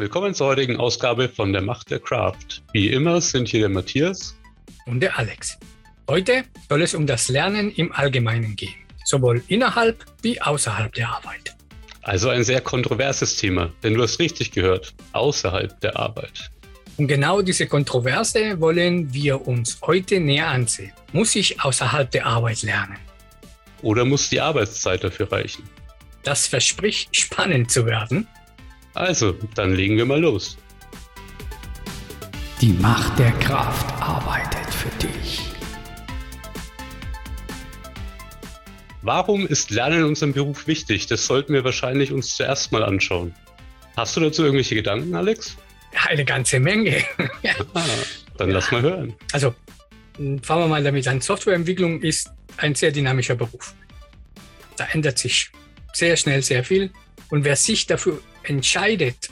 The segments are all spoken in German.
Willkommen zur heutigen Ausgabe von der Macht der Craft. Wie immer sind hier der Matthias und der Alex. Heute soll es um das Lernen im Allgemeinen gehen, sowohl innerhalb wie außerhalb der Arbeit. Also ein sehr kontroverses Thema, denn du hast richtig gehört, außerhalb der Arbeit. Und genau diese Kontroverse wollen wir uns heute näher ansehen. Muss ich außerhalb der Arbeit lernen? Oder muss die Arbeitszeit dafür reichen? Das verspricht spannend zu werden also, dann legen wir mal los. Die Macht der Kraft arbeitet für dich. Warum ist Lernen in unserem Beruf wichtig? Das sollten wir wahrscheinlich uns zuerst mal anschauen. Hast du dazu irgendwelche Gedanken, Alex? Eine ganze Menge. ah, dann lass mal hören. Also, fangen wir mal damit an. Softwareentwicklung ist ein sehr dynamischer Beruf. Da ändert sich sehr schnell sehr viel. Und wer sich dafür entscheidet,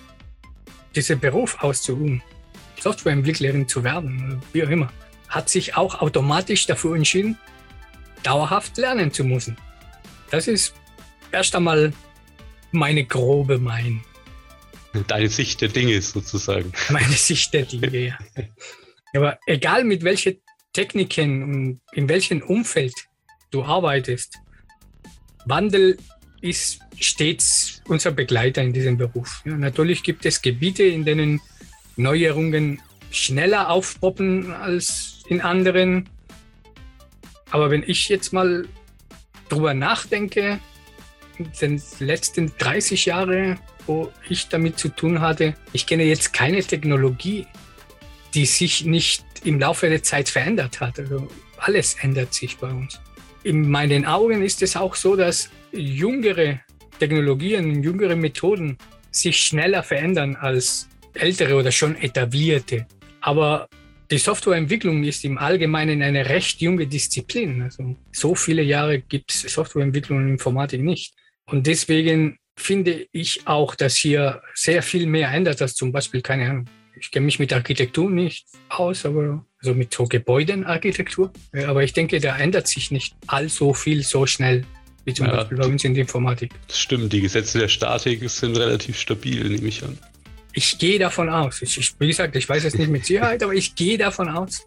diesen Beruf auszuüben, Softwareentwicklerin zu werden, wie auch immer, hat sich auch automatisch dafür entschieden, dauerhaft lernen zu müssen. Das ist erst einmal meine grobe Meinung. Deine Sicht der Dinge sozusagen. Meine Sicht der Dinge, ja. Aber egal mit welchen Techniken und in welchem Umfeld du arbeitest, Wandel ist stets unser Begleiter in diesem Beruf. Ja, natürlich gibt es Gebiete, in denen Neuerungen schneller aufpoppen als in anderen. Aber wenn ich jetzt mal drüber nachdenke, in den letzten 30 Jahre, wo ich damit zu tun hatte, ich kenne jetzt keine Technologie, die sich nicht im Laufe der Zeit verändert hat. Also alles ändert sich bei uns. In meinen Augen ist es auch so, dass jüngere Technologien, jüngere Methoden sich schneller verändern als ältere oder schon etablierte. Aber die Softwareentwicklung ist im Allgemeinen eine recht junge Disziplin. Also so viele Jahre gibt es Softwareentwicklung und Informatik nicht. Und deswegen finde ich auch, dass hier sehr viel mehr ändert als zum Beispiel, keine Ahnung, ich kenne mich mit Architektur nicht aus, aber also mit so Gebäudenarchitektur. Aber ich denke, da ändert sich nicht allzu viel so schnell wie zum ja, Beispiel bei uns in der Informatik. Das stimmt, die Gesetze der Statik sind relativ stabil, nehme ich an. Ich gehe davon aus. Ich, ich, wie gesagt, ich weiß es nicht mit Sicherheit, aber ich gehe davon aus,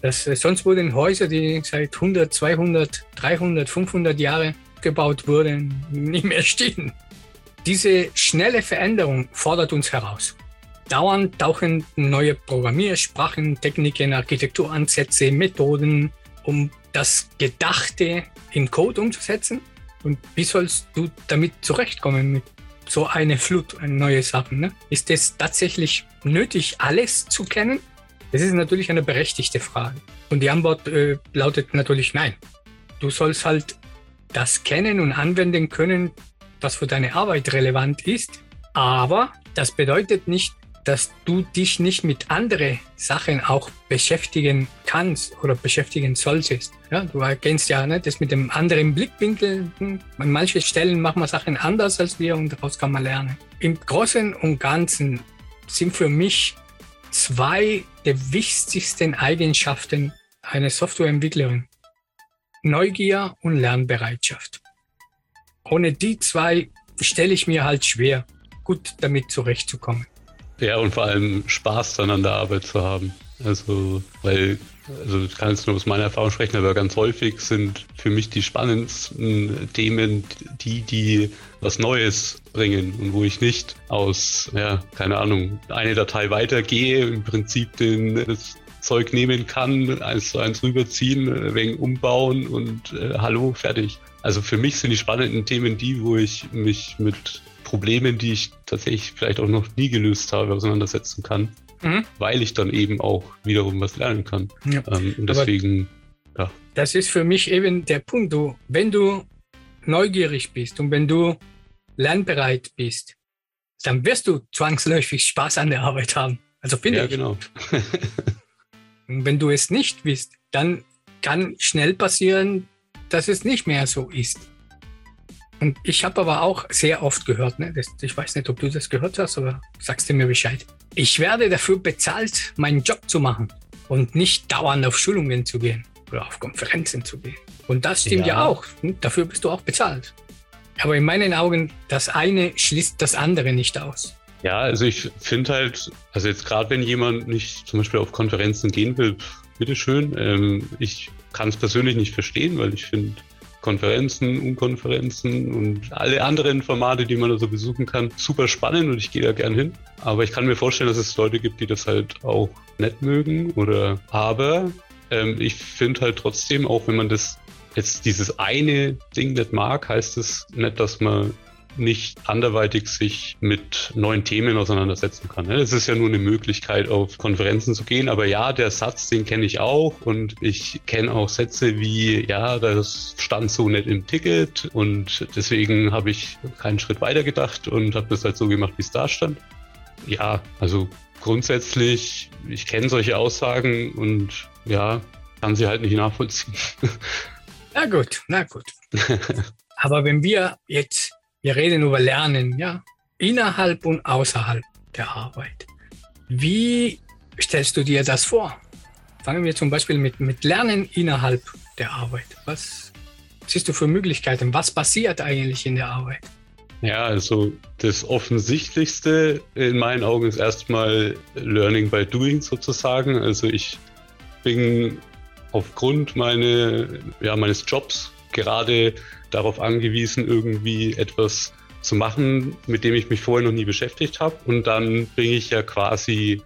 dass äh, sonst wurden Häuser, die seit 100, 200, 300, 500 Jahre gebaut wurden, nicht mehr stehen. Diese schnelle Veränderung fordert uns heraus. Dauernd tauchen neue Programmiersprachen, Techniken, Architekturansätze, Methoden, um das Gedachte in Code umzusetzen. Und wie sollst du damit zurechtkommen mit so einer Flut an neue Sachen? Ne? Ist es tatsächlich nötig, alles zu kennen? Das ist natürlich eine berechtigte Frage. Und die Antwort äh, lautet natürlich nein. Du sollst halt das kennen und anwenden können, was für deine Arbeit relevant ist. Aber das bedeutet nicht, dass du dich nicht mit anderen Sachen auch beschäftigen kannst oder beschäftigen solltest. Ja, du erkennst ja ne, das mit dem anderen Blickwinkel. Hm, an manchen Stellen machen wir Sachen anders als wir und daraus kann man lernen. Im Großen und Ganzen sind für mich zwei der wichtigsten Eigenschaften einer Softwareentwicklerin. Neugier und Lernbereitschaft. Ohne die zwei stelle ich mir halt schwer, gut damit zurechtzukommen. Ja, und vor allem Spaß dann an der Arbeit zu haben. Also, weil, also ich kann jetzt nur aus meiner Erfahrung sprechen, aber ganz häufig sind für mich die spannendsten Themen die, die was Neues bringen und wo ich nicht aus, ja, keine Ahnung, eine Datei weitergehe, im Prinzip den, das Zeug nehmen kann, eins zu eins rüberziehen, wenig umbauen und äh, hallo, fertig. Also für mich sind die spannenden Themen die, wo ich mich mit Problemen, die ich tatsächlich vielleicht auch noch nie gelöst habe, auseinandersetzen kann, mhm. weil ich dann eben auch wiederum was lernen kann. Ja. Ähm, und deswegen, Aber ja. Das ist für mich eben der Punkt. Du, wenn du neugierig bist und wenn du lernbereit bist, dann wirst du zwangsläufig Spaß an der Arbeit haben. Also finde ja, ich. genau. und wenn du es nicht bist, dann kann schnell passieren, dass es nicht mehr so ist. Und ich habe aber auch sehr oft gehört, ne, das, ich weiß nicht, ob du das gehört hast, aber sagst du mir Bescheid. Ich werde dafür bezahlt, meinen Job zu machen und nicht dauernd auf Schulungen zu gehen oder auf Konferenzen zu gehen. Und das stimmt ja, ja auch. Hm, dafür bist du auch bezahlt. Aber in meinen Augen, das eine schließt das andere nicht aus. Ja, also ich finde halt, also jetzt gerade wenn jemand nicht zum Beispiel auf Konferenzen gehen will, bitteschön. Ähm, ich kann es persönlich nicht verstehen, weil ich finde Konferenzen, Unkonferenzen und alle anderen Formate, die man da so besuchen kann, super spannend und ich gehe da gern hin. Aber ich kann mir vorstellen, dass es Leute gibt, die das halt auch nett mögen oder aber ähm, ich finde halt trotzdem, auch wenn man das jetzt dieses eine Ding nicht mag, heißt es nicht, dass man nicht anderweitig sich mit neuen Themen auseinandersetzen kann. Es ist ja nur eine Möglichkeit, auf Konferenzen zu gehen. Aber ja, der Satz, den kenne ich auch. Und ich kenne auch Sätze wie, ja, das stand so nicht im Ticket. Und deswegen habe ich keinen Schritt weiter gedacht und habe das halt so gemacht, wie es da stand. Ja, also grundsätzlich, ich kenne solche Aussagen und ja, kann sie halt nicht nachvollziehen. Na gut, na gut. Aber wenn wir jetzt wir reden über Lernen, ja, innerhalb und außerhalb der Arbeit. Wie stellst du dir das vor? Fangen wir zum Beispiel mit, mit Lernen innerhalb der Arbeit. Was siehst du für Möglichkeiten? Was passiert eigentlich in der Arbeit? Ja, also das Offensichtlichste in meinen Augen ist erstmal Learning by Doing sozusagen. Also ich bin aufgrund meine, ja, meines Jobs gerade darauf angewiesen, irgendwie etwas zu machen, mit dem ich mich vorher noch nie beschäftigt habe. Und dann bin ich ja quasi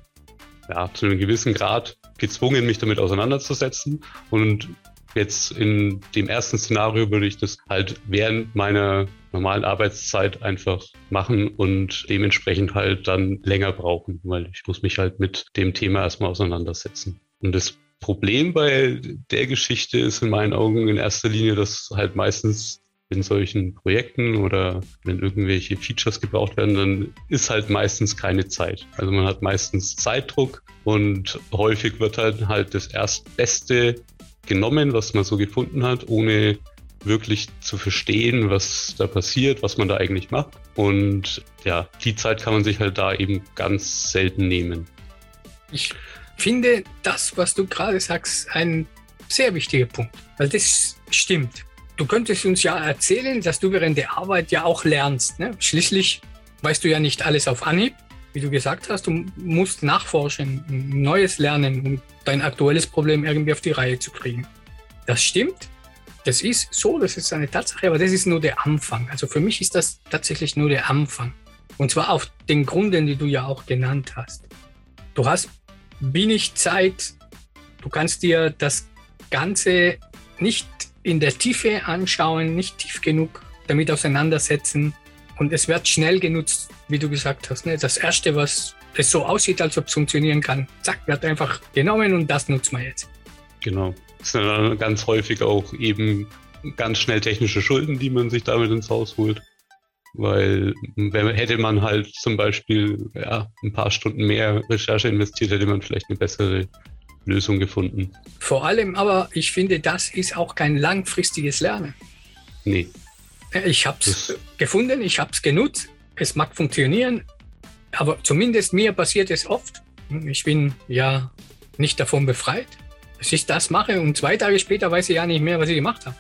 ja, zu einem gewissen Grad gezwungen, mich damit auseinanderzusetzen. Und jetzt in dem ersten Szenario würde ich das halt während meiner normalen Arbeitszeit einfach machen und dementsprechend halt dann länger brauchen, weil ich muss mich halt mit dem Thema erstmal auseinandersetzen. Und das Problem bei der Geschichte ist in meinen Augen in erster Linie, dass halt meistens in solchen Projekten oder wenn irgendwelche Features gebraucht werden, dann ist halt meistens keine Zeit. Also man hat meistens Zeitdruck und häufig wird halt halt das Erstbeste genommen, was man so gefunden hat, ohne wirklich zu verstehen, was da passiert, was man da eigentlich macht. Und ja, die Zeit kann man sich halt da eben ganz selten nehmen. Ich finde das, was du gerade sagst, ein sehr wichtiger Punkt, weil das stimmt. Du könntest uns ja erzählen, dass du während der Arbeit ja auch lernst. Ne? Schließlich weißt du ja nicht alles auf Anhieb, wie du gesagt hast. Du musst nachforschen, Neues lernen, um dein aktuelles Problem irgendwie auf die Reihe zu kriegen. Das stimmt. Das ist so, das ist eine Tatsache, aber das ist nur der Anfang. Also für mich ist das tatsächlich nur der Anfang. Und zwar auf den Gründen, die du ja auch genannt hast. Du hast wenig Zeit. Du kannst dir das Ganze nicht in der Tiefe anschauen, nicht tief genug damit auseinandersetzen. Und es wird schnell genutzt, wie du gesagt hast. Ne? Das Erste, was es so aussieht, als ob es funktionieren kann, zack, wird einfach genommen und das nutzt man jetzt. Genau. Das sind dann ganz häufig auch eben ganz schnell technische Schulden, die man sich damit ins Haus holt. Weil hätte man halt zum Beispiel ja, ein paar Stunden mehr Recherche investiert, hätte man vielleicht eine bessere Lösung gefunden. Vor allem aber, ich finde, das ist auch kein langfristiges Lernen. Nee. Ich habe es gefunden, ich habe es genutzt, es mag funktionieren, aber zumindest mir passiert es oft. Ich bin ja nicht davon befreit, dass ich das mache und zwei Tage später weiß ich ja nicht mehr, was ich gemacht habe.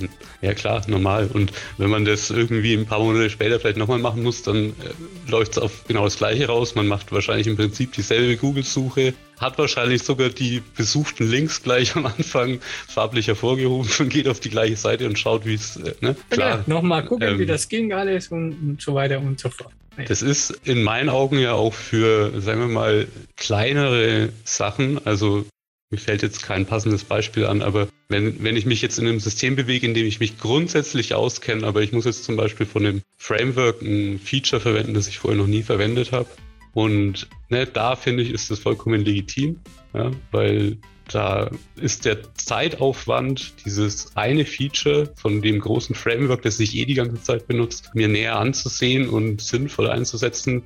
Ja klar, normal. Und wenn man das irgendwie ein paar Monate später vielleicht nochmal machen muss, dann äh, läuft es auf genau das gleiche raus. Man macht wahrscheinlich im Prinzip dieselbe Google-Suche, hat wahrscheinlich sogar die besuchten Links gleich am Anfang farblich hervorgehoben und geht auf die gleiche Seite und schaut, wie es, äh, ne? Klar. Ja, nochmal gucken, ähm, wie das ging alles und, und so weiter und so fort. Das ist in meinen Augen ja auch für, sagen wir mal, kleinere Sachen, also mir fällt jetzt kein passendes Beispiel an, aber wenn, wenn ich mich jetzt in einem System bewege, in dem ich mich grundsätzlich auskenne, aber ich muss jetzt zum Beispiel von dem Framework ein Feature verwenden, das ich vorher noch nie verwendet habe. Und ne, da finde ich, ist das vollkommen legitim, ja, weil da ist der Zeitaufwand, dieses eine Feature von dem großen Framework, das ich eh die ganze Zeit benutzt, mir näher anzusehen und sinnvoll einzusetzen,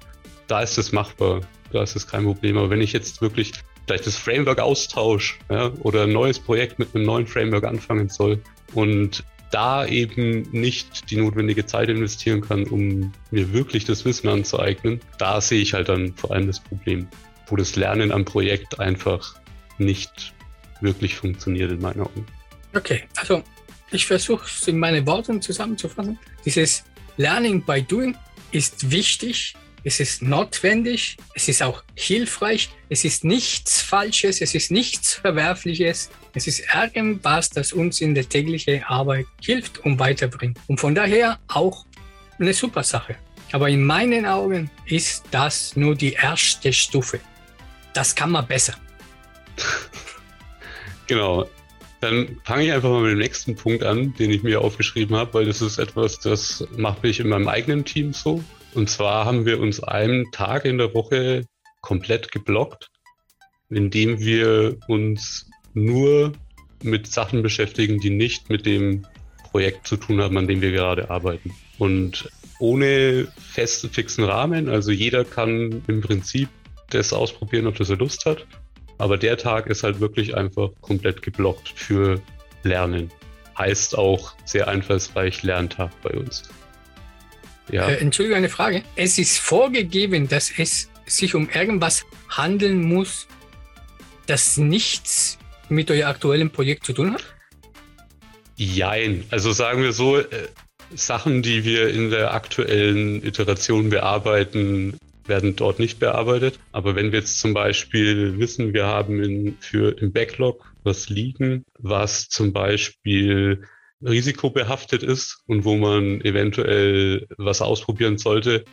da ist es machbar. Da ist es kein Problem. Aber wenn ich jetzt wirklich vielleicht das Framework austausche ja, oder ein neues Projekt mit einem neuen Framework anfangen soll und da eben nicht die notwendige Zeit investieren kann, um mir wirklich das Wissen anzueignen, da sehe ich halt dann vor allem das Problem, wo das Lernen am Projekt einfach nicht wirklich funktioniert in meinen Augen. Okay, also ich versuche es in meine Worte zusammenzufassen. Dieses Learning by Doing ist wichtig, es ist notwendig, es ist auch hilfreich, es ist nichts Falsches, es ist nichts Verwerfliches, es ist irgendwas, das uns in der täglichen Arbeit hilft und weiterbringt. Und von daher auch eine super Sache. Aber in meinen Augen ist das nur die erste Stufe. Das kann man besser. Genau. Dann fange ich einfach mal mit dem nächsten Punkt an, den ich mir aufgeschrieben habe, weil das ist etwas, das mache ich in meinem eigenen Team so. Und zwar haben wir uns einen Tag in der Woche komplett geblockt, indem wir uns nur mit Sachen beschäftigen, die nicht mit dem Projekt zu tun haben, an dem wir gerade arbeiten. Und ohne festen, fixen Rahmen, also jeder kann im Prinzip das ausprobieren, ob das er Lust hat. Aber der Tag ist halt wirklich einfach komplett geblockt für Lernen. Heißt auch sehr einfallsreich Lerntag bei uns. Ja. Äh, Entschuldige, eine Frage. Es ist vorgegeben, dass es sich um irgendwas handeln muss, das nichts mit eurem aktuellen Projekt zu tun hat? Jein. Also sagen wir so, äh, Sachen, die wir in der aktuellen Iteration bearbeiten, werden dort nicht bearbeitet. Aber wenn wir jetzt zum Beispiel wissen, wir haben in, für im Backlog was liegen, was zum Beispiel risikobehaftet ist und wo man eventuell was ausprobieren sollte,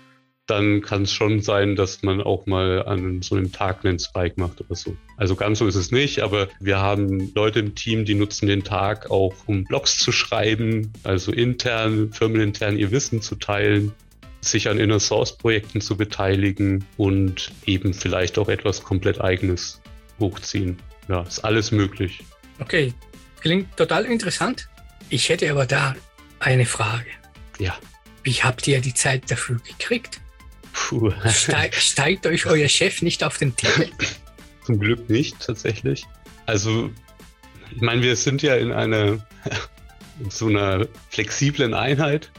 dann kann es schon sein, dass man auch mal an so einem Tag einen Spike macht oder so. Also ganz so ist es nicht, aber wir haben Leute im Team, die nutzen den Tag auch, um Blogs zu schreiben, also intern, firmenintern ihr Wissen zu teilen, sich an Inner Source Projekten zu beteiligen und eben vielleicht auch etwas komplett eigenes hochziehen. Ja, ist alles möglich. Okay, klingt total interessant. Ich hätte aber da eine Frage. Ja. Wie habt ihr die Zeit dafür gekriegt? Puh. Steig, steigt euch euer Chef nicht auf den Titel? Zum Glück nicht, tatsächlich. Also, ich meine, wir sind ja in einer in so einer flexiblen Einheit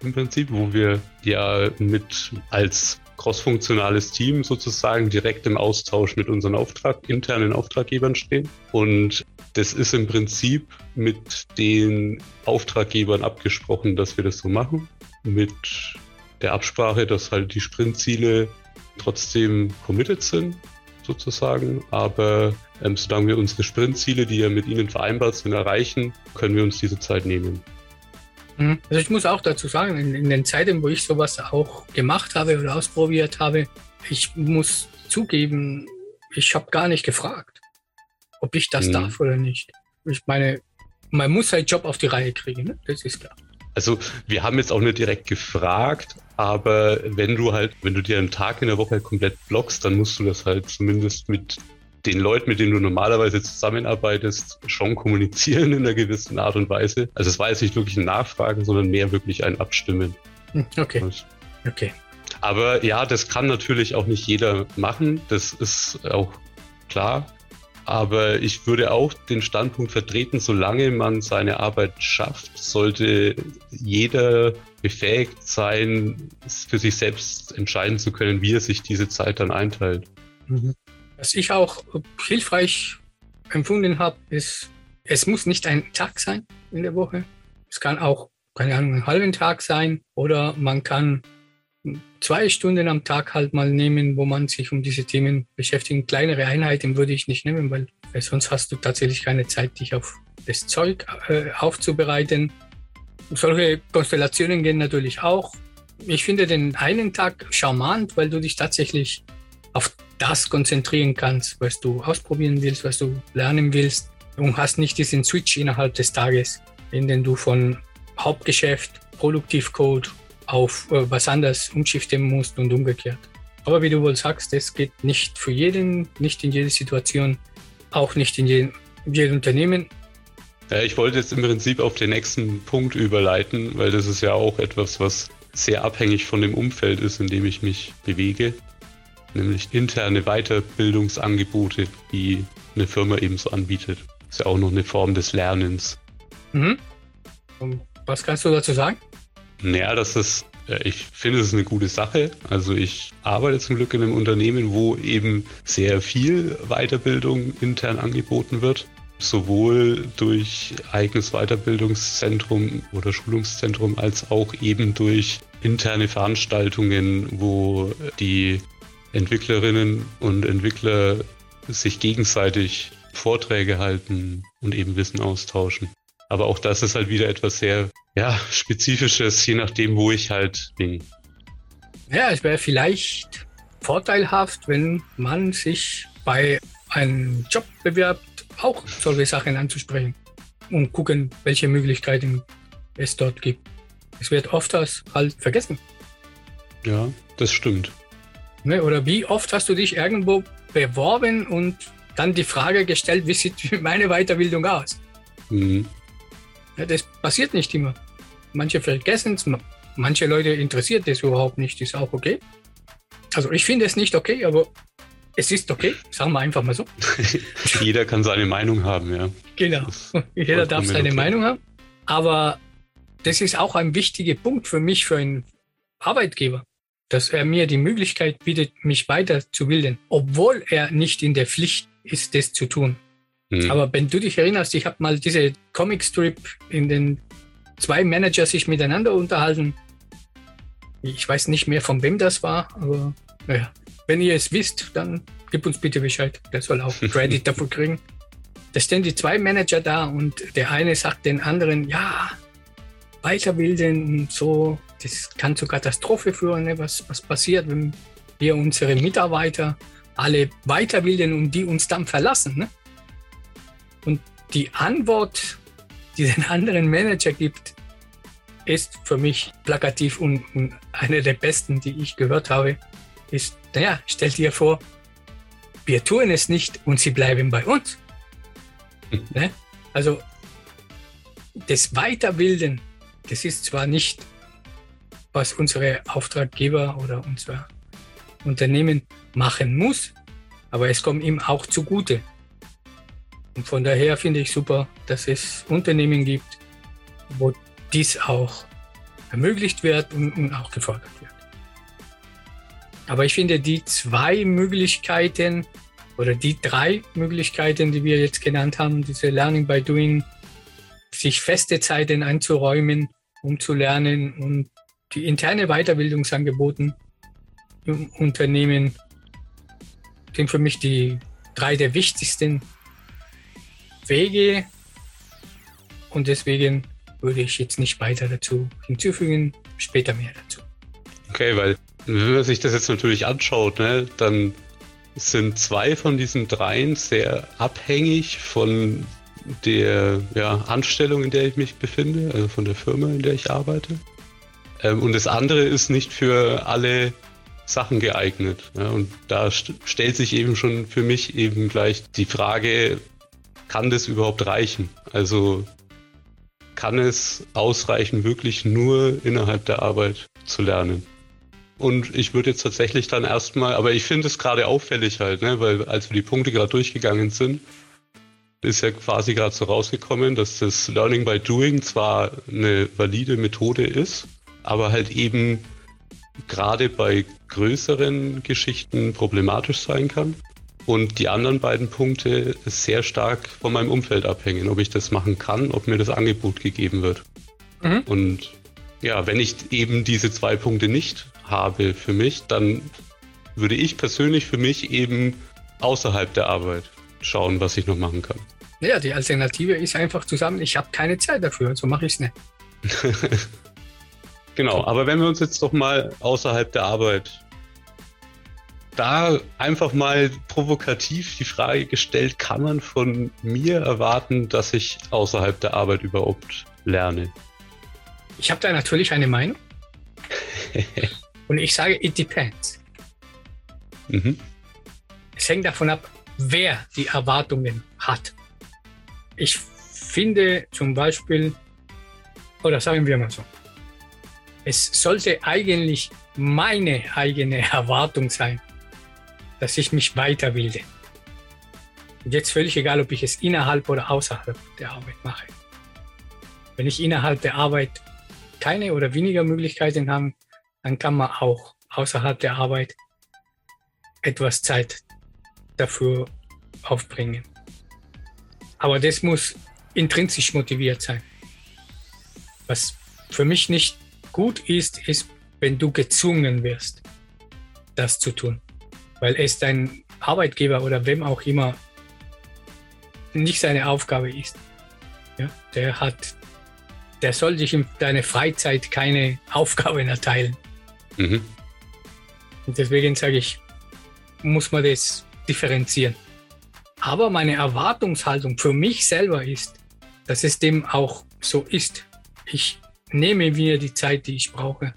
im Prinzip, wo wir ja mit als crossfunktionales Team sozusagen direkt im Austausch mit unseren Auftrag, internen Auftraggebern stehen. Und das ist im Prinzip mit den Auftraggebern abgesprochen, dass wir das so machen. Mit der Absprache, dass halt die Sprintziele trotzdem committed sind, sozusagen. Aber ähm, solange wir unsere Sprintziele, die ja mit ihnen vereinbart sind, erreichen, können wir uns diese Zeit nehmen. Mhm. Also ich muss auch dazu sagen, in, in, den Zeiten, wo ich sowas auch gemacht habe oder ausprobiert habe, ich muss zugeben, ich habe gar nicht gefragt, ob ich das mhm. darf oder nicht. Ich meine, man muss seinen Job auf die Reihe kriegen, ne? das ist klar. Also wir haben jetzt auch nicht direkt gefragt, aber wenn du halt, wenn du dir einen Tag in der Woche komplett blockst, dann musst du das halt zumindest mit den Leuten, mit denen du normalerweise zusammenarbeitest, schon kommunizieren in einer gewissen Art und Weise. Also es war jetzt nicht wirklich ein Nachfragen, sondern mehr wirklich ein Abstimmen. Hm, okay. Okay. Aber ja, das kann natürlich auch nicht jeder machen. Das ist auch klar. Aber ich würde auch den Standpunkt vertreten, solange man seine Arbeit schafft, sollte jeder befähigt sein, für sich selbst entscheiden zu können, wie er sich diese Zeit dann einteilt. Mhm. Was ich auch hilfreich empfunden habe, ist, es muss nicht ein Tag sein in der Woche. Es kann auch, keine Ahnung, einen halben Tag sein oder man kann zwei Stunden am Tag halt mal nehmen, wo man sich um diese Themen beschäftigt. Kleinere Einheiten würde ich nicht nehmen, weil sonst hast du tatsächlich keine Zeit, dich auf das Zeug äh, aufzubereiten. Solche Konstellationen gehen natürlich auch. Ich finde den einen Tag charmant, weil du dich tatsächlich auf das konzentrieren kannst, was du ausprobieren willst, was du lernen willst und hast nicht diesen Switch innerhalb des Tages, in dem du von Hauptgeschäft, Produktivcode auf äh, was anderes umschiften musst und umgekehrt. Aber wie du wohl sagst, das geht nicht für jeden, nicht in jeder Situation, auch nicht in jedem, Unternehmen. Ja, ich wollte jetzt im Prinzip auf den nächsten Punkt überleiten, weil das ist ja auch etwas, was sehr abhängig von dem Umfeld ist, in dem ich mich bewege nämlich interne Weiterbildungsangebote, die eine Firma ebenso anbietet. Das ist ja auch noch eine Form des Lernens. Mhm. Was kannst du dazu sagen? Naja, das ist, ich finde, es ist eine gute Sache. Also ich arbeite zum Glück in einem Unternehmen, wo eben sehr viel Weiterbildung intern angeboten wird. sowohl durch eigenes Weiterbildungszentrum oder Schulungszentrum als auch eben durch interne Veranstaltungen, wo die Entwicklerinnen und Entwickler sich gegenseitig Vorträge halten und eben Wissen austauschen. Aber auch das ist halt wieder etwas sehr ja, Spezifisches, je nachdem, wo ich halt bin. Ja, es wäre vielleicht vorteilhaft, wenn man sich bei einem Job bewirbt, auch solche Sachen anzusprechen und gucken, welche Möglichkeiten es dort gibt. Es wird oft halt vergessen. Ja, das stimmt. Ne, oder wie oft hast du dich irgendwo beworben und dann die Frage gestellt, wie sieht meine Weiterbildung aus? Mhm. Ja, das passiert nicht immer. Manche vergessen es, manche Leute interessiert das überhaupt nicht, ist auch okay. Also ich finde es nicht okay, aber es ist okay, sagen wir einfach mal so. Jeder kann seine Meinung haben, ja. Genau, jeder darf seine okay. Meinung haben. Aber das ist auch ein wichtiger Punkt für mich, für einen Arbeitgeber, dass er mir die Möglichkeit bietet, mich weiterzubilden, obwohl er nicht in der Pflicht ist, das zu tun. Mhm. Aber wenn du dich erinnerst, ich habe mal diese Comic-Strip, in den zwei Manager sich miteinander unterhalten. Ich weiß nicht mehr, von wem das war, aber naja, wenn ihr es wisst, dann gib uns bitte Bescheid. Der soll auch Credit dafür kriegen. Da stehen die zwei Manager da und der eine sagt den anderen, ja, weiterbilden und so, das kann zur Katastrophe führen, ne? was, was passiert, wenn wir unsere Mitarbeiter alle weiterbilden und die uns dann verlassen. Ne? Und die Antwort, die den anderen Manager gibt, ist für mich plakativ und, und eine der besten, die ich gehört habe, ist, naja, stell dir vor, wir tun es nicht und sie bleiben bei uns. Hm. Ne? Also das Weiterbilden, das ist zwar nicht, was unsere Auftraggeber oder unser Unternehmen machen muss, aber es kommt ihm auch zugute. Und von daher finde ich super, dass es Unternehmen gibt, wo dies auch ermöglicht wird und, und auch gefordert wird. Aber ich finde, die zwei Möglichkeiten oder die drei Möglichkeiten, die wir jetzt genannt haben, diese Learning by Doing, sich feste Zeiten einzuräumen, um zu lernen und die interne Weiterbildungsangeboten im Unternehmen sind für mich die drei der wichtigsten Wege und deswegen würde ich jetzt nicht weiter dazu hinzufügen, später mehr dazu. Okay, weil wenn man sich das jetzt natürlich anschaut, ne, dann sind zwei von diesen dreien sehr abhängig von der ja, Anstellung, in der ich mich befinde, also von der Firma, in der ich arbeite. Ähm, und das andere ist nicht für alle Sachen geeignet. Ja, und da st stellt sich eben schon für mich eben gleich die Frage, kann das überhaupt reichen? Also kann es ausreichen, wirklich nur innerhalb der Arbeit zu lernen? Und ich würde jetzt tatsächlich dann erstmal, aber ich finde es gerade auffällig halt, ne, weil als wir die Punkte gerade durchgegangen sind, ist ja quasi gerade so rausgekommen, dass das Learning by Doing zwar eine valide Methode ist, aber halt eben gerade bei größeren Geschichten problematisch sein kann und die anderen beiden Punkte sehr stark von meinem Umfeld abhängen, ob ich das machen kann, ob mir das Angebot gegeben wird. Mhm. Und ja, wenn ich eben diese zwei Punkte nicht habe für mich, dann würde ich persönlich für mich eben außerhalb der Arbeit schauen, was ich noch machen kann. Ja, die Alternative ist einfach zusammen, ich habe keine Zeit dafür, so mache ich es nicht. genau, aber wenn wir uns jetzt doch mal außerhalb der Arbeit da einfach mal provokativ die Frage gestellt, kann man von mir erwarten, dass ich außerhalb der Arbeit überhaupt lerne? Ich habe da natürlich eine Meinung. Und ich sage, it depends. Mhm. Es hängt davon ab, wer die Erwartungen hat. Ich finde zum Beispiel, oder sagen wir mal so, es sollte eigentlich meine eigene Erwartung sein, dass ich mich weiterbilde. Und jetzt völlig egal, ob ich es innerhalb oder außerhalb der Arbeit mache. Wenn ich innerhalb der Arbeit keine oder weniger Möglichkeiten habe, dann kann man auch außerhalb der Arbeit etwas Zeit dafür aufbringen. Aber das muss intrinsisch motiviert sein. Was für mich nicht gut ist, ist, wenn du gezwungen wirst, das zu tun. Weil es dein Arbeitgeber oder wem auch immer nicht seine Aufgabe ist. Ja, der hat, der soll dich in deiner Freizeit keine Aufgaben erteilen. Mhm. Und deswegen sage ich, muss man das differenzieren. Aber meine Erwartungshaltung für mich selber ist, dass es dem auch so ist. Ich nehme mir die Zeit, die ich brauche,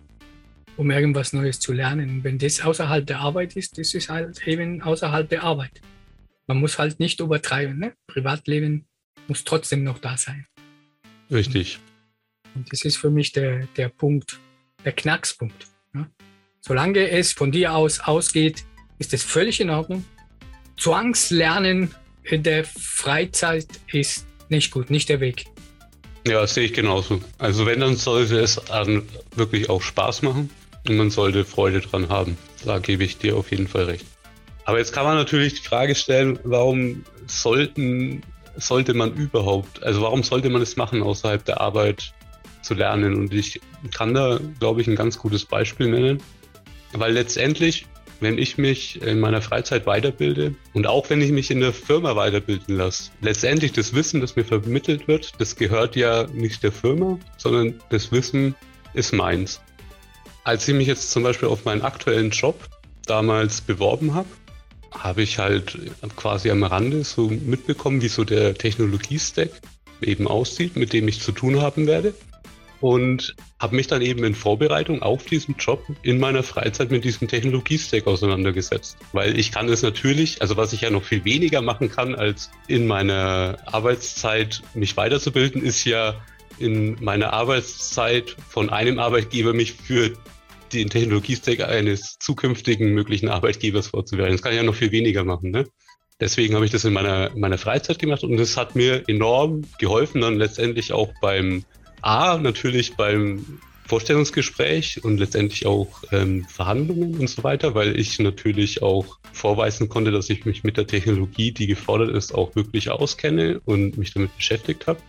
um irgendwas Neues zu lernen. Und wenn das außerhalb der Arbeit ist, das ist halt eben außerhalb der Arbeit. Man muss halt nicht übertreiben. Ne? Privatleben muss trotzdem noch da sein. Richtig. Und das ist für mich der, der Punkt, der Knackspunkt. Ne? Solange es von dir aus ausgeht, ist es völlig in Ordnung. Zwangslernen in der Freizeit ist nicht gut, nicht der Weg. Ja, sehe ich genauso. Also wenn, dann sollte es wirklich auch Spaß machen und man sollte Freude dran haben. Da gebe ich dir auf jeden Fall recht. Aber jetzt kann man natürlich die Frage stellen, warum sollten, sollte man überhaupt, also warum sollte man es machen, außerhalb der Arbeit zu lernen? Und ich kann da, glaube ich, ein ganz gutes Beispiel nennen. Weil letztendlich wenn ich mich in meiner Freizeit weiterbilde und auch wenn ich mich in der Firma weiterbilden lasse, letztendlich das Wissen, das mir vermittelt wird, das gehört ja nicht der Firma, sondern das Wissen ist meins. Als ich mich jetzt zum Beispiel auf meinen aktuellen Job damals beworben habe, habe ich halt quasi am Rande so mitbekommen, wie so der Technologie-Stack eben aussieht, mit dem ich zu tun haben werde und habe mich dann eben in Vorbereitung auf diesen Job in meiner Freizeit mit diesem Technologiestack auseinandergesetzt. Weil ich kann es natürlich, also was ich ja noch viel weniger machen kann, als in meiner Arbeitszeit mich weiterzubilden, ist ja in meiner Arbeitszeit von einem Arbeitgeber mich für den Technologiestack eines zukünftigen möglichen Arbeitgebers vorzubereiten. Das kann ich ja noch viel weniger machen. Ne? Deswegen habe ich das in meiner, meiner Freizeit gemacht und das hat mir enorm geholfen, dann letztendlich auch beim A, natürlich beim Vorstellungsgespräch und letztendlich auch ähm, Verhandlungen und so weiter, weil ich natürlich auch vorweisen konnte, dass ich mich mit der Technologie, die gefordert ist, auch wirklich auskenne und mich damit beschäftigt habe.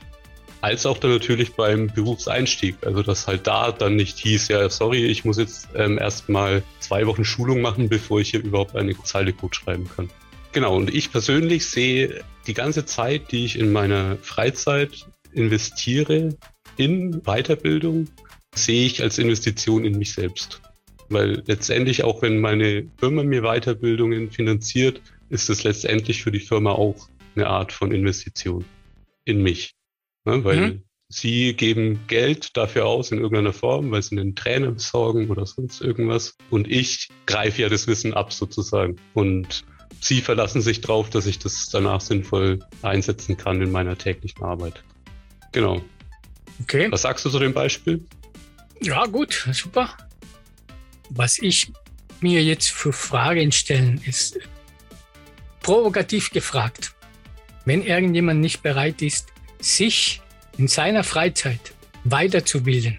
Als auch dann natürlich beim Berufseinstieg. Also, dass halt da dann nicht hieß, ja, sorry, ich muss jetzt ähm, erstmal zwei Wochen Schulung machen, bevor ich hier überhaupt eine Zeile Code schreiben kann. Genau, und ich persönlich sehe die ganze Zeit, die ich in meiner Freizeit investiere, in Weiterbildung sehe ich als Investition in mich selbst. Weil letztendlich, auch wenn meine Firma mir Weiterbildungen finanziert, ist es letztendlich für die Firma auch eine Art von Investition in mich. Ne, weil mhm. sie geben Geld dafür aus in irgendeiner Form, weil sie einen Trainer besorgen oder sonst irgendwas. Und ich greife ja das Wissen ab sozusagen. Und sie verlassen sich darauf, dass ich das danach sinnvoll einsetzen kann in meiner täglichen Arbeit. Genau. Okay. Was sagst du zu dem Beispiel? Ja, gut, super. Was ich mir jetzt für Fragen stellen, ist provokativ gefragt. Wenn irgendjemand nicht bereit ist, sich in seiner Freizeit weiterzubilden,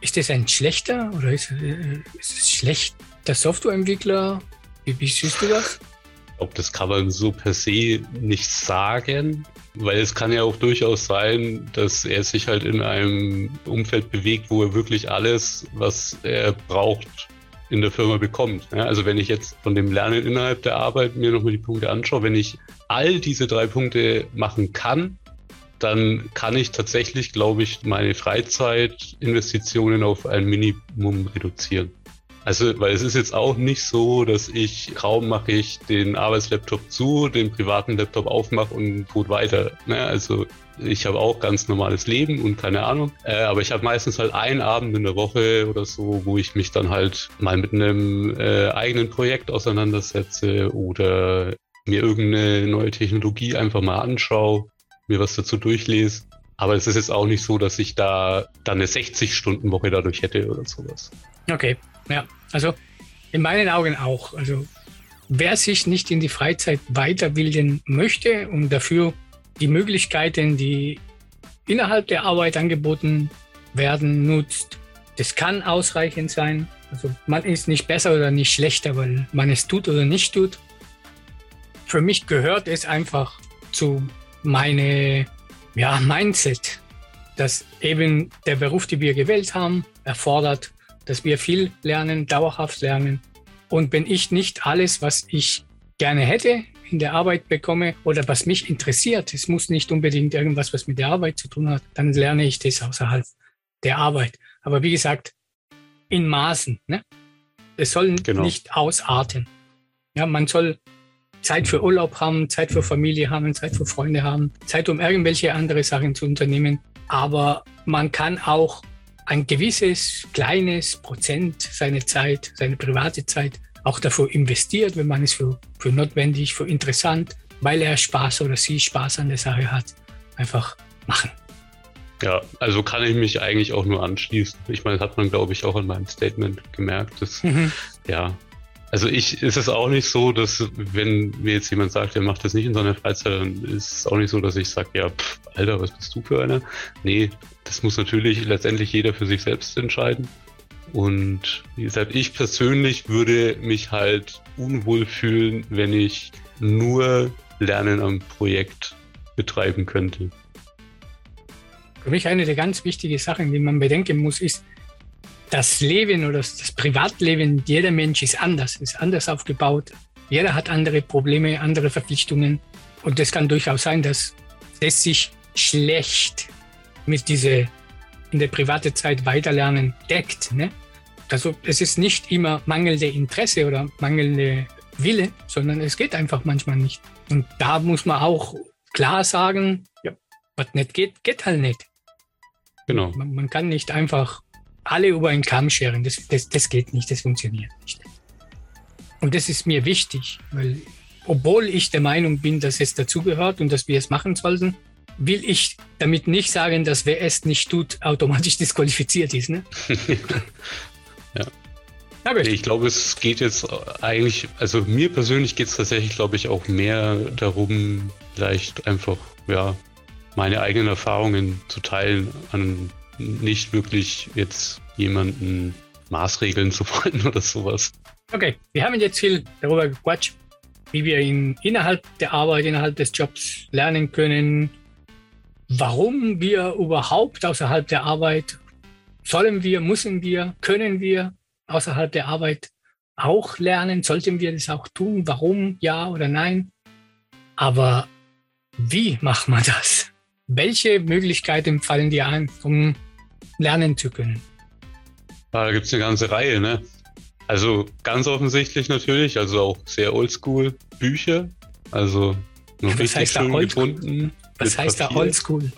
ist es ein schlechter oder ist, äh, ist es schlecht, der Softwareentwickler? Wie, wie siehst du das? Ob das kann man so per se nicht sagen. Weil es kann ja auch durchaus sein, dass er sich halt in einem Umfeld bewegt, wo er wirklich alles, was er braucht, in der Firma bekommt. Ja, also wenn ich jetzt von dem Lernen innerhalb der Arbeit mir nochmal die Punkte anschaue, wenn ich all diese drei Punkte machen kann, dann kann ich tatsächlich, glaube ich, meine Freizeitinvestitionen auf ein Minimum reduzieren. Also, weil es ist jetzt auch nicht so, dass ich kaum mache ich den Arbeitslaptop zu, den privaten Laptop aufmache und gut weiter. Ne? Also ich habe auch ganz normales Leben und keine Ahnung. Äh, aber ich habe meistens halt einen Abend in der Woche oder so, wo ich mich dann halt mal mit einem äh, eigenen Projekt auseinandersetze oder mir irgendeine neue Technologie einfach mal anschaue, mir was dazu durchlese. Aber es ist jetzt auch nicht so, dass ich da dann eine 60-Stunden-Woche dadurch hätte oder sowas. Okay, ja, also in meinen Augen auch. Also wer sich nicht in die Freizeit weiterbilden möchte und dafür die Möglichkeiten, die innerhalb der Arbeit angeboten werden, nutzt, das kann ausreichend sein. Also man ist nicht besser oder nicht schlechter, weil man es tut oder nicht tut. Für mich gehört es einfach zu meine ja, Mindset, dass eben der Beruf, den wir gewählt haben, erfordert, dass wir viel lernen, dauerhaft lernen. Und wenn ich nicht alles, was ich gerne hätte, in der Arbeit bekomme oder was mich interessiert, es muss nicht unbedingt irgendwas, was mit der Arbeit zu tun hat, dann lerne ich das außerhalb der Arbeit. Aber wie gesagt, in Maßen. Ne? Es soll genau. nicht ausarten. Ja, man soll Zeit für Urlaub haben, Zeit für Familie haben, Zeit für Freunde haben, Zeit, um irgendwelche andere Sachen zu unternehmen. Aber man kann auch ein gewisses kleines Prozent seiner Zeit, seine private Zeit auch dafür investiert, wenn man es für, für notwendig, für interessant, weil er Spaß oder sie Spaß an der Sache hat, einfach machen. Ja, also kann ich mich eigentlich auch nur anschließen. Ich meine, das hat man, glaube ich, auch in meinem Statement gemerkt. Dass, mhm. Ja, also ich ist es auch nicht so, dass wenn mir jetzt jemand sagt, er macht das nicht in seiner Freizeit, dann ist es auch nicht so, dass ich sage, ja, pff, Alter, was bist du für einer? Nee, das muss natürlich letztendlich jeder für sich selbst entscheiden. Und wie gesagt, ich persönlich würde mich halt unwohl fühlen, wenn ich nur Lernen am Projekt betreiben könnte. Für mich eine der ganz wichtigen Sachen, die man bedenken muss, ist, das Leben oder das Privatleben, jeder Mensch ist anders, ist anders aufgebaut. Jeder hat andere Probleme, andere Verpflichtungen. Und es kann durchaus sein, dass es sich schlecht mit dieser in der privaten Zeit weiterlernen deckt. Ne? Also es ist nicht immer mangelnde Interesse oder mangelnde Wille, sondern es geht einfach manchmal nicht. Und da muss man auch klar sagen, ja, was nicht geht, geht halt nicht. Genau. Man, man kann nicht einfach alle über einen Kamm scheren. Das, das, das geht nicht, das funktioniert nicht. Und das ist mir wichtig, weil obwohl ich der Meinung bin, dass es dazugehört und dass wir es machen sollten, will ich damit nicht sagen, dass wer es nicht tut, automatisch disqualifiziert ist. Ne? ja. Nee, ich glaube, es geht jetzt eigentlich, also mir persönlich geht es tatsächlich, glaube ich, auch mehr darum, vielleicht einfach, ja, meine eigenen Erfahrungen zu teilen, an nicht wirklich jetzt jemanden Maßregeln zu wollen oder sowas. Okay, wir haben jetzt viel darüber gequatscht, wie wir ihn innerhalb der Arbeit, innerhalb des Jobs lernen können, warum wir überhaupt außerhalb der Arbeit sollen wir, müssen wir, können wir außerhalb der Arbeit auch lernen, sollten wir das auch tun, warum, ja oder nein. Aber wie macht man das? Welche Möglichkeiten fallen dir ein, um lernen zu können? Da gibt es eine ganze Reihe, ne? Also ganz offensichtlich natürlich, also auch sehr oldschool Bücher. Also noch Was richtig schön gefunden. Was heißt Papier. da oldschool?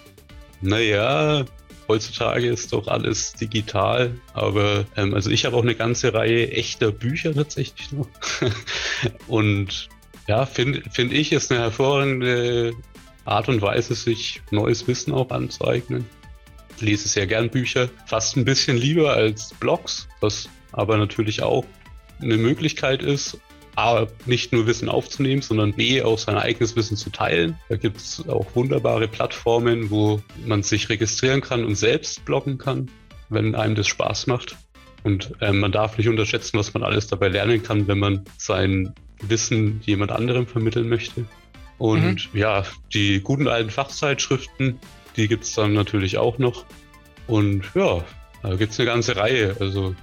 Naja, heutzutage ist doch alles digital, aber ähm, also ich habe auch eine ganze Reihe echter Bücher tatsächlich noch. Und ja, finde find ich, ist eine hervorragende Art und Weise, sich neues Wissen auch anzueignen. Ich lese sehr gern Bücher, fast ein bisschen lieber als Blogs, was aber natürlich auch eine Möglichkeit ist, A, nicht nur Wissen aufzunehmen, sondern B, auch sein eigenes Wissen zu teilen. Da gibt es auch wunderbare Plattformen, wo man sich registrieren kann und selbst bloggen kann, wenn einem das Spaß macht. Und äh, man darf nicht unterschätzen, was man alles dabei lernen kann, wenn man sein Wissen jemand anderem vermitteln möchte. Und mhm. ja, die guten alten Fachzeitschriften, die gibt es dann natürlich auch noch. Und ja, da gibt es eine ganze Reihe. Also,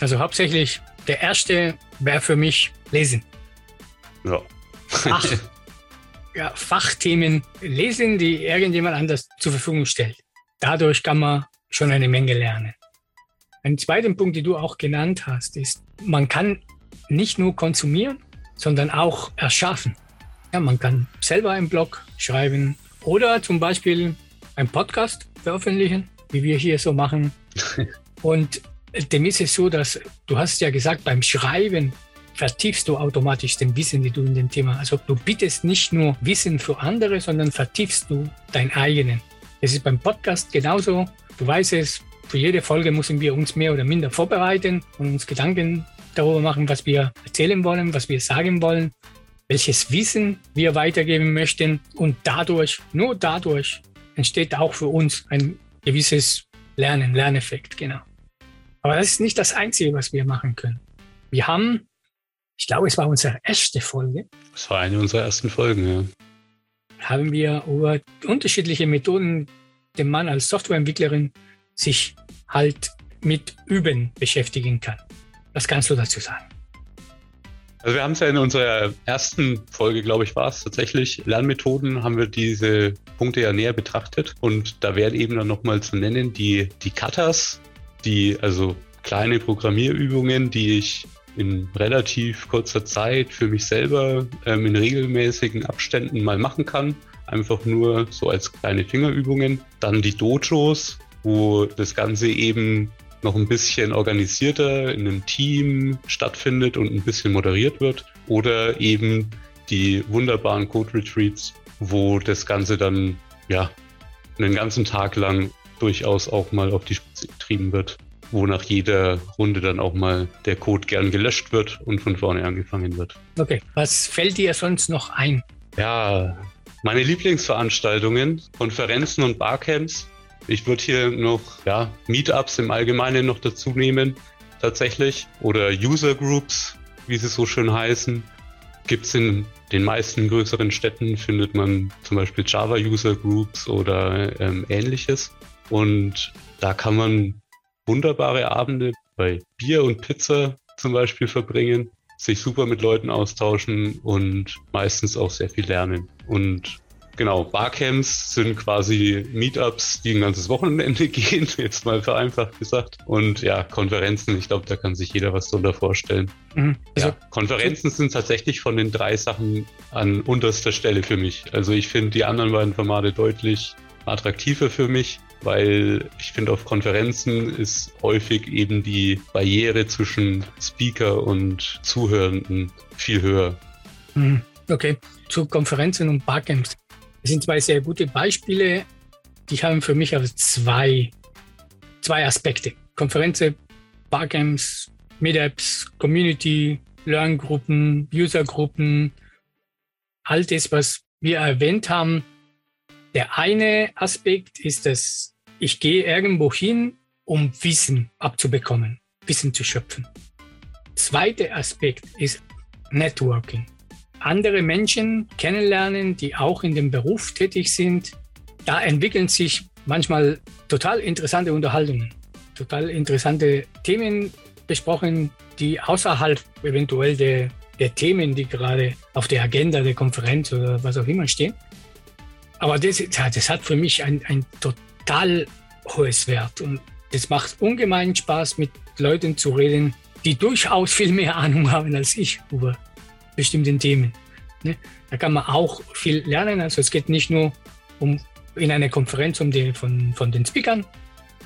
also hauptsächlich der erste wäre für mich Lesen. Ja. Fach, ja, Fachthemen lesen, die irgendjemand anders zur Verfügung stellt. Dadurch kann man schon eine Menge lernen. Ein zweiter Punkt, den du auch genannt hast, ist, man kann nicht nur konsumieren, sondern auch erschaffen. Ja, man kann selber einen Blog schreiben oder zum Beispiel einen Podcast veröffentlichen, wie wir hier so machen. Und dem ist es so, dass du hast ja gesagt, beim Schreiben vertiefst du automatisch den Wissen, die du in dem Thema. Also du bietest nicht nur Wissen für andere, sondern vertiefst du dein eigenen. Es ist beim Podcast genauso. Du weißt es, für jede Folge müssen wir uns mehr oder minder vorbereiten und uns Gedanken darüber machen, was wir erzählen wollen, was wir sagen wollen welches Wissen wir weitergeben möchten. Und dadurch, nur dadurch, entsteht auch für uns ein gewisses Lernen, Lerneffekt, genau. Aber das ist nicht das Einzige, was wir machen können. Wir haben, ich glaube, es war unsere erste Folge. Es war eine unserer ersten Folgen, ja. haben wir über unterschiedliche Methoden, den Mann als Softwareentwicklerin sich halt mit Üben beschäftigen kann. Was kannst du dazu sagen? Also wir haben es ja in unserer ersten Folge, glaube ich, war es tatsächlich, Lernmethoden, haben wir diese Punkte ja näher betrachtet. Und da wären eben dann nochmal zu nennen die, die Katas, die also kleine Programmierübungen, die ich in relativ kurzer Zeit für mich selber ähm, in regelmäßigen Abständen mal machen kann. Einfach nur so als kleine Fingerübungen. Dann die Dojos, wo das Ganze eben noch ein bisschen organisierter in einem Team stattfindet und ein bisschen moderiert wird. Oder eben die wunderbaren Code Retreats, wo das Ganze dann ja einen ganzen Tag lang durchaus auch mal auf die Spitze getrieben wird, wo nach jeder Runde dann auch mal der Code gern gelöscht wird und von vorne angefangen wird. Okay, was fällt dir sonst noch ein? Ja, meine Lieblingsveranstaltungen, Konferenzen und Barcamps ich würde hier noch ja, Meetups im Allgemeinen noch dazu nehmen, tatsächlich. Oder User Groups, wie sie so schön heißen. Gibt es in den meisten größeren Städten, findet man zum Beispiel Java User Groups oder ähm, ähnliches. Und da kann man wunderbare Abende bei Bier und Pizza zum Beispiel verbringen, sich super mit Leuten austauschen und meistens auch sehr viel lernen. Und Genau, Barcamps sind quasi Meetups, die ein ganzes Wochenende gehen, jetzt mal vereinfacht gesagt. Und ja, Konferenzen, ich glaube, da kann sich jeder was drunter vorstellen. Mhm. Also, ja, Konferenzen sind tatsächlich von den drei Sachen an unterster Stelle für mich. Also ich finde die anderen beiden Formate deutlich attraktiver für mich, weil ich finde, auf Konferenzen ist häufig eben die Barriere zwischen Speaker und Zuhörenden viel höher. Mhm. Okay, zu Konferenzen und Barcamps. Das sind zwei sehr gute Beispiele. Die haben für mich also zwei, zwei Aspekte. Konferenzen, Barcamps, Meetups, Community, Lerngruppen, Usergruppen, all das, was wir erwähnt haben. Der eine Aspekt ist, dass ich gehe irgendwo hin, um Wissen abzubekommen, Wissen zu schöpfen. Zweiter Aspekt ist Networking andere Menschen kennenlernen, die auch in dem Beruf tätig sind. Da entwickeln sich manchmal total interessante Unterhaltungen, total interessante Themen besprochen, die außerhalb eventuell der, der Themen, die gerade auf der Agenda der Konferenz oder was auch immer stehen. Aber das, das hat für mich ein, ein total hohes Wert und es macht ungemein Spaß, mit Leuten zu reden, die durchaus viel mehr Ahnung haben als ich über bestimmten Themen. Ne? Da kann man auch viel lernen. Also es geht nicht nur um in einer Konferenz um die, von, von den Speakern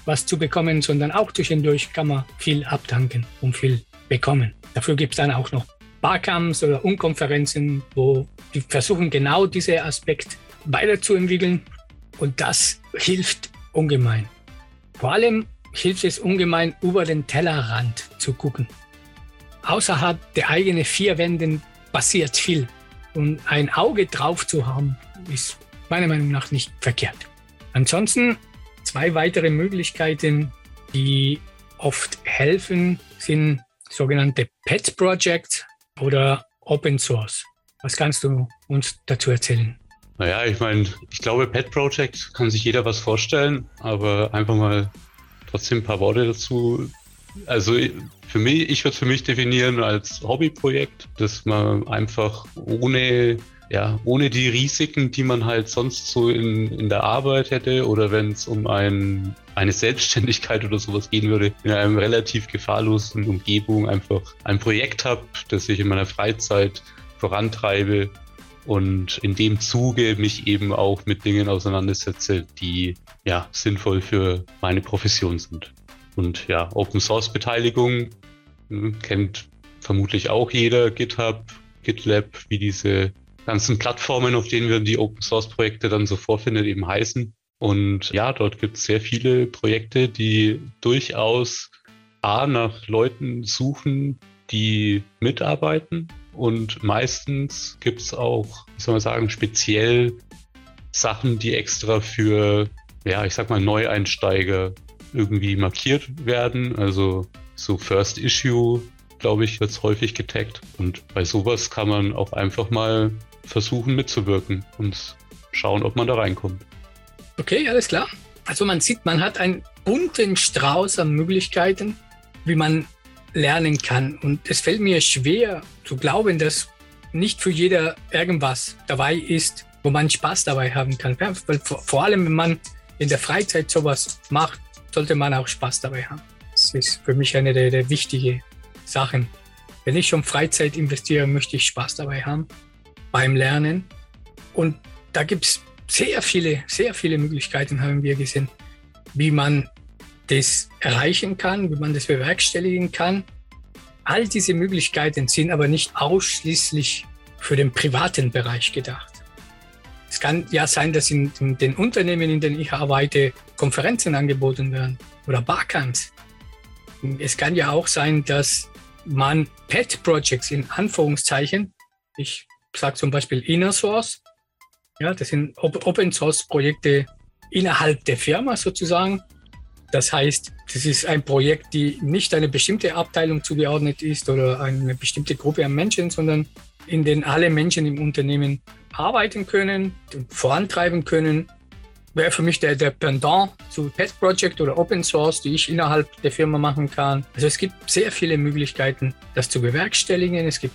was zu bekommen, sondern auch zwischendurch kann man viel abtanken und viel bekommen. Dafür gibt es dann auch noch Barcamps oder Unkonferenzen, wo die versuchen genau diesen Aspekt weiterzuentwickeln und das hilft ungemein. Vor allem hilft es ungemein, über den Tellerrand zu gucken außerhalb der eigenen vier Wänden passiert viel. Und ein Auge drauf zu haben, ist meiner Meinung nach nicht verkehrt. Ansonsten zwei weitere Möglichkeiten, die oft helfen, sind sogenannte Pet Projects oder Open Source. Was kannst du uns dazu erzählen? Naja, ich meine, ich glaube, Pet Project kann sich jeder was vorstellen, aber einfach mal trotzdem ein paar Worte dazu. Also für mich, ich würde es für mich definieren als Hobbyprojekt, dass man einfach ohne ja, ohne die Risiken, die man halt sonst so in, in der Arbeit hätte oder wenn es um ein, eine Selbstständigkeit oder sowas gehen würde, in einer relativ gefahrlosen Umgebung einfach ein Projekt habe, das ich in meiner Freizeit vorantreibe und in dem Zuge mich eben auch mit Dingen auseinandersetze, die ja sinnvoll für meine Profession sind. Und ja, Open Source Beteiligung hm, kennt vermutlich auch jeder, GitHub, GitLab, wie diese ganzen Plattformen, auf denen wir die Open Source Projekte dann so vorfinden, eben heißen. Und ja, dort gibt es sehr viele Projekte, die durchaus A nach Leuten suchen, die mitarbeiten. Und meistens gibt es auch, wie soll man sagen, speziell Sachen, die extra für, ja, ich sag mal, Neueinsteiger irgendwie markiert werden. Also so First Issue, glaube ich, wird es häufig getaggt. Und bei sowas kann man auch einfach mal versuchen mitzuwirken und schauen, ob man da reinkommt. Okay, alles klar. Also man sieht, man hat einen bunten Strauß an Möglichkeiten, wie man lernen kann. Und es fällt mir schwer zu glauben, dass nicht für jeder irgendwas dabei ist, wo man Spaß dabei haben kann. Vor allem, wenn man in der Freizeit sowas macht, sollte man auch Spaß dabei haben. Das ist für mich eine der, der wichtigen Sachen. Wenn ich schon Freizeit investiere, möchte ich Spaß dabei haben beim Lernen. Und da gibt es sehr viele, sehr viele Möglichkeiten, haben wir gesehen, wie man das erreichen kann, wie man das bewerkstelligen kann. All diese Möglichkeiten sind aber nicht ausschließlich für den privaten Bereich gedacht. Es kann ja sein, dass in, den Unternehmen, in denen ich arbeite, Konferenzen angeboten werden oder Barcamps. Es kann ja auch sein, dass man Pet Projects in Anführungszeichen, ich sage zum Beispiel Inner Source, ja, das sind Open Source Projekte innerhalb der Firma sozusagen. Das heißt, das ist ein Projekt, die nicht eine bestimmte Abteilung zugeordnet ist oder eine bestimmte Gruppe an Menschen, sondern in denen alle Menschen im Unternehmen arbeiten können, vorantreiben können. Wäre für mich der, der Pendant zu Pet Project oder Open Source, die ich innerhalb der Firma machen kann. Also es gibt sehr viele Möglichkeiten, das zu bewerkstelligen. Es gibt,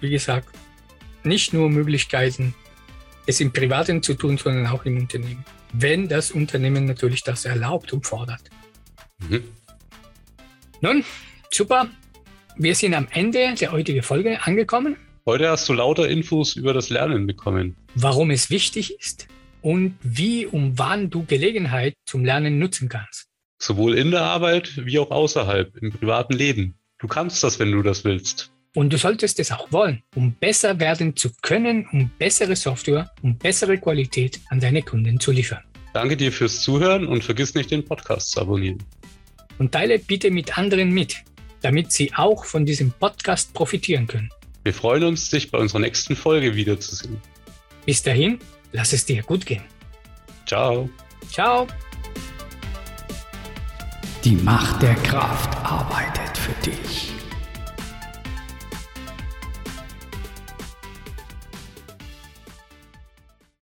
wie gesagt, nicht nur Möglichkeiten, es im Privaten zu tun, sondern auch im Unternehmen. Wenn das Unternehmen natürlich das erlaubt und fordert. Mhm. Nun, super. Wir sind am Ende der heutigen Folge angekommen. Heute hast du lauter Infos über das Lernen bekommen. Warum es wichtig ist und wie und wann du Gelegenheit zum Lernen nutzen kannst. Sowohl in der Arbeit wie auch außerhalb, im privaten Leben. Du kannst das, wenn du das willst. Und du solltest es auch wollen, um besser werden zu können, um bessere Software und bessere Qualität an deine Kunden zu liefern. Danke dir fürs Zuhören und vergiss nicht, den Podcast zu abonnieren. Und teile bitte mit anderen mit, damit sie auch von diesem Podcast profitieren können. Wir freuen uns, dich bei unserer nächsten Folge wiederzusehen. Bis dahin, lass es dir gut gehen. Ciao. Ciao. Die Macht der Kraft arbeitet für dich.